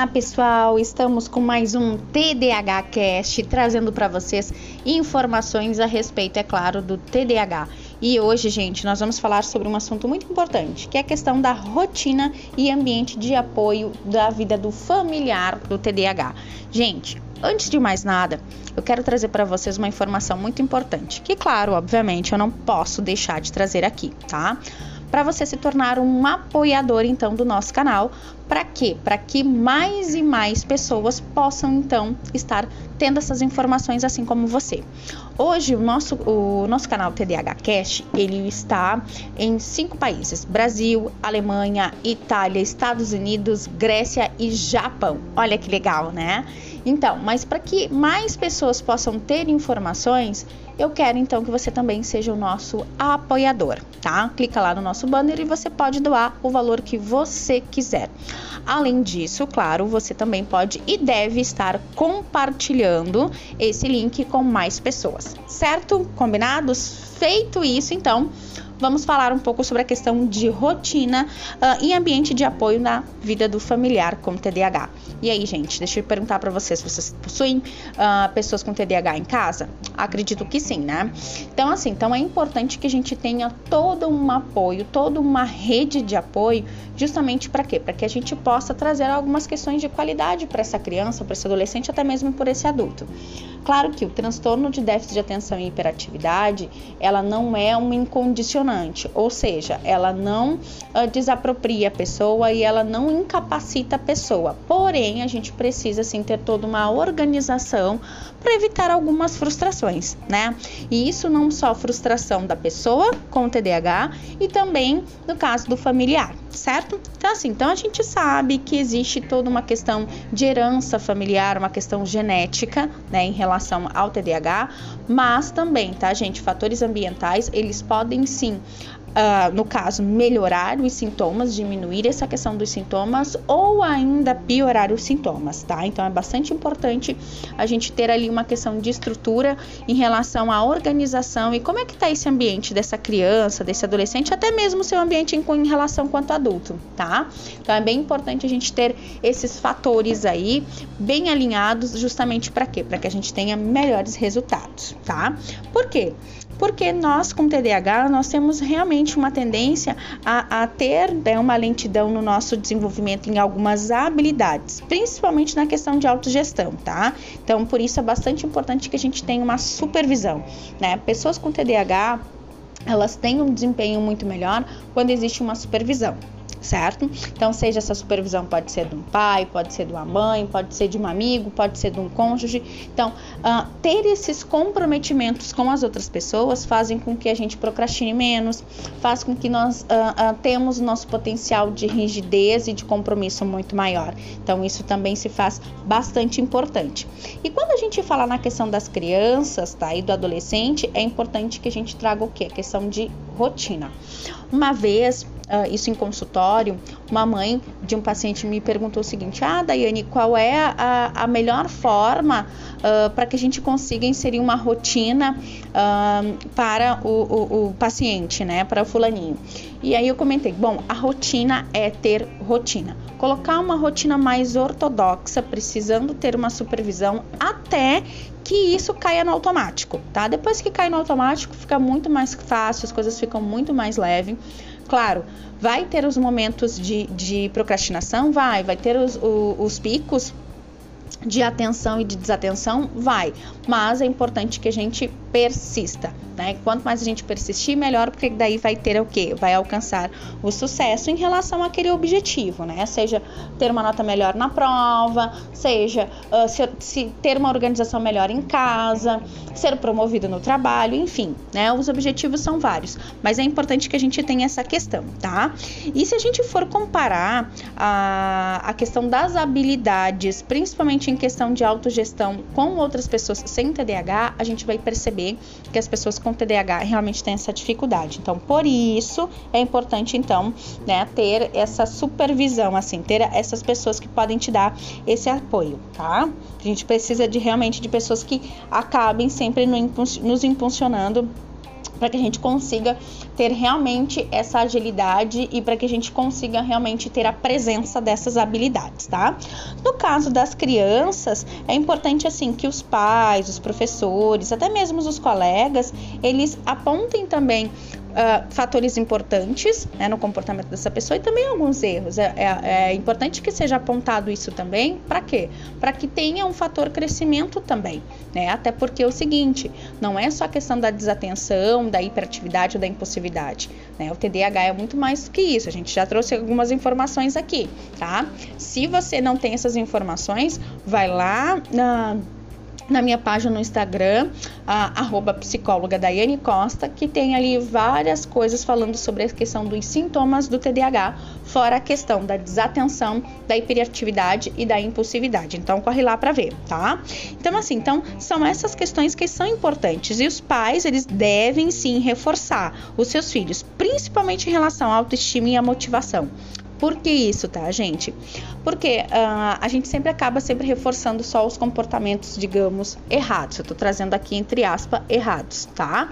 Olá, pessoal! Estamos com mais um TDAH Cast trazendo para vocês informações a respeito, é claro, do TDAH. E hoje, gente, nós vamos falar sobre um assunto muito importante, que é a questão da rotina e ambiente de apoio da vida do familiar do TDAH. Gente, antes de mais nada, eu quero trazer para vocês uma informação muito importante, que, claro, obviamente, eu não posso deixar de trazer aqui, tá? Para você se tornar um apoiador então do nosso canal. Para quê? Para que mais e mais pessoas possam então estar tendo essas informações assim como você. Hoje o nosso, o nosso canal TDH Cash ele está em cinco países: Brasil, Alemanha, Itália, Estados Unidos, Grécia e Japão. Olha que legal, né? Então, mas para que mais pessoas possam ter informações, eu quero então que você também seja o nosso apoiador, tá? Clica lá no nosso banner e você pode doar o valor que você quiser. Além disso, claro, você também pode e deve estar compartilhando esse link com mais pessoas, certo? Combinados? Feito isso, então, vamos falar um pouco sobre a questão de rotina uh, e ambiente de apoio na vida do familiar com TDAH. E aí, gente, deixa eu perguntar para vocês, vocês possuem uh, pessoas com TDAH em casa? Acredito que sim, né? Então, assim, então é importante que a gente tenha todo um apoio, toda uma rede de apoio, justamente para quê? Para que a gente possa trazer algumas questões de qualidade para essa criança, para esse adolescente, até mesmo por esse adulto. Claro que o transtorno de déficit de atenção e hiperatividade, ela não é um incondicionante, ou seja, ela não uh, desapropria a pessoa e ela não incapacita a pessoa. Porém, a gente precisa sim ter toda uma organização para evitar algumas frustrações, né? E isso não só frustração da pessoa com o TDAH e também no caso do familiar, certo? Então assim, então a gente sabe que existe toda uma questão de herança familiar, uma questão genética, né, em relação ao TDAH, mas também, tá, gente, fatores ambientais, eles podem sim Uh, no caso, melhorar os sintomas, diminuir essa questão dos sintomas ou ainda piorar os sintomas, tá? Então é bastante importante a gente ter ali uma questão de estrutura em relação à organização e como é que tá esse ambiente dessa criança, desse adolescente, até mesmo seu ambiente em, em relação quanto adulto, tá? Então é bem importante a gente ter esses fatores aí bem alinhados justamente para quê? Para que a gente tenha melhores resultados, tá? Por quê? Porque nós com TDAH nós temos realmente uma tendência a, a ter né, uma lentidão no nosso desenvolvimento em algumas habilidades, principalmente na questão de autogestão, tá? Então, por isso é bastante importante que a gente tenha uma supervisão, né? Pessoas com TDAH elas têm um desempenho muito melhor quando existe uma supervisão certo? Então, seja essa supervisão pode ser de um pai, pode ser de uma mãe, pode ser de um amigo, pode ser de um cônjuge. Então, uh, ter esses comprometimentos com as outras pessoas fazem com que a gente procrastine menos, faz com que nós uh, uh, temos o nosso potencial de rigidez e de compromisso muito maior. Então, isso também se faz bastante importante. E quando a gente fala na questão das crianças, tá, e do adolescente, é importante que a gente traga o que? A questão de rotina. Uma vez uh, isso em consultório, uma mãe de um paciente me perguntou o seguinte: Ah, Daiane, qual é a, a melhor forma uh, para que a gente consiga inserir uma rotina uh, para o, o, o paciente, né? Para o fulaninho. E aí eu comentei: bom, a rotina é ter rotina. Colocar uma rotina mais ortodoxa, precisando ter uma supervisão até que isso caia no automático, tá? Depois que cai no automático, fica muito mais fácil, as coisas ficam muito mais leves. Claro, vai ter os momentos de, de procrastinação? Vai. Vai ter os, os, os picos de atenção e de desatenção? Vai. Mas é importante que a gente persista, né? Quanto mais a gente persistir, melhor, porque daí vai ter o quê? Vai alcançar o sucesso em relação àquele objetivo, né? Seja ter uma nota melhor na prova, seja uh, se, se, ter uma organização melhor em casa, ser promovido no trabalho, enfim, né? Os objetivos são vários, mas é importante que a gente tenha essa questão, tá? E se a gente for comparar a, a questão das habilidades, principalmente em questão de autogestão com outras pessoas sem TDAH, a gente vai perceber que as pessoas com TDAH realmente têm essa dificuldade. Então, por isso é importante então, né, ter essa supervisão, assim, ter essas pessoas que podem te dar esse apoio, tá? A gente precisa de realmente de pessoas que acabem sempre nos impulsionando para que a gente consiga ter realmente essa agilidade e para que a gente consiga realmente ter a presença dessas habilidades, tá? No caso das crianças, é importante assim que os pais, os professores, até mesmo os colegas, eles apontem também Uh, fatores importantes né, no comportamento dessa pessoa e também alguns erros. É, é, é importante que seja apontado isso também. Para quê? Para que tenha um fator crescimento também. Né? Até porque é o seguinte: não é só a questão da desatenção, da hiperatividade ou da impulsividade. Né? O TDAH é muito mais do que isso. A gente já trouxe algumas informações aqui, tá? Se você não tem essas informações, vai lá na na minha página no Instagram, a, arroba psicóloga Daiane Costa, que tem ali várias coisas falando sobre a questão dos sintomas do TDAH, fora a questão da desatenção, da hiperatividade e da impulsividade. Então corre lá para ver, tá? Então assim, então são essas questões que são importantes e os pais, eles devem sim reforçar os seus filhos, principalmente em relação à autoestima e à motivação. Por que isso, tá, gente? Porque uh, a gente sempre acaba sempre reforçando só os comportamentos, digamos, errados. Eu tô trazendo aqui entre aspas errados, tá?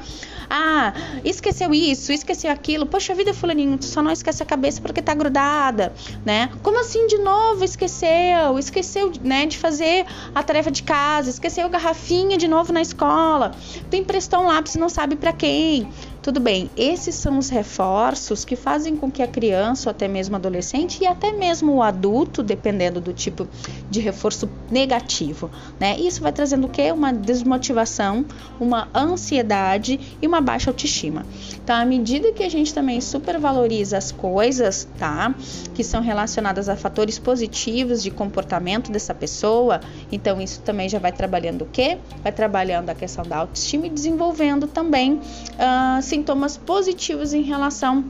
Ah, esqueceu isso, esqueceu aquilo. Poxa vida, fulaninho, tu só não esquece a cabeça porque tá grudada, né? Como assim de novo esqueceu? Esqueceu, né, de fazer a tarefa de casa, esqueceu a garrafinha de novo na escola. Tu emprestou um lápis e não sabe para quem. Tudo bem, esses são os reforços que fazem com que a criança, ou até mesmo adolescente, e até mesmo o adulto, dependendo do tipo de reforço negativo, né? Isso vai trazendo o quê? Uma desmotivação, uma ansiedade e uma baixa autoestima. Então, à medida que a gente também supervaloriza as coisas, tá? Que são relacionadas a fatores positivos de comportamento dessa pessoa, então isso também já vai trabalhando o quê? Vai trabalhando a questão da autoestima e desenvolvendo também. Uh, sintomas positivos em relação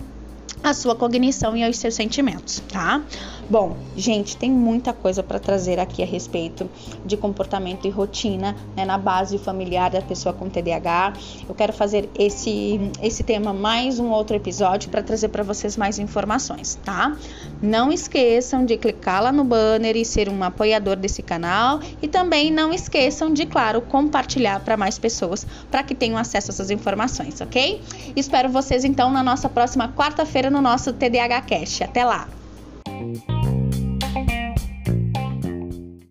à sua cognição e aos seus sentimentos, tá? Bom, gente, tem muita coisa para trazer aqui a respeito de comportamento e rotina né, na base familiar da pessoa com TDAH. Eu quero fazer esse, esse tema mais um outro episódio para trazer para vocês mais informações, tá? Não esqueçam de clicar lá no banner e ser um apoiador desse canal e também não esqueçam de, claro, compartilhar para mais pessoas para que tenham acesso a essas informações, ok? Espero vocês então na nossa próxima quarta-feira no nosso TDAH Cast. Até lá!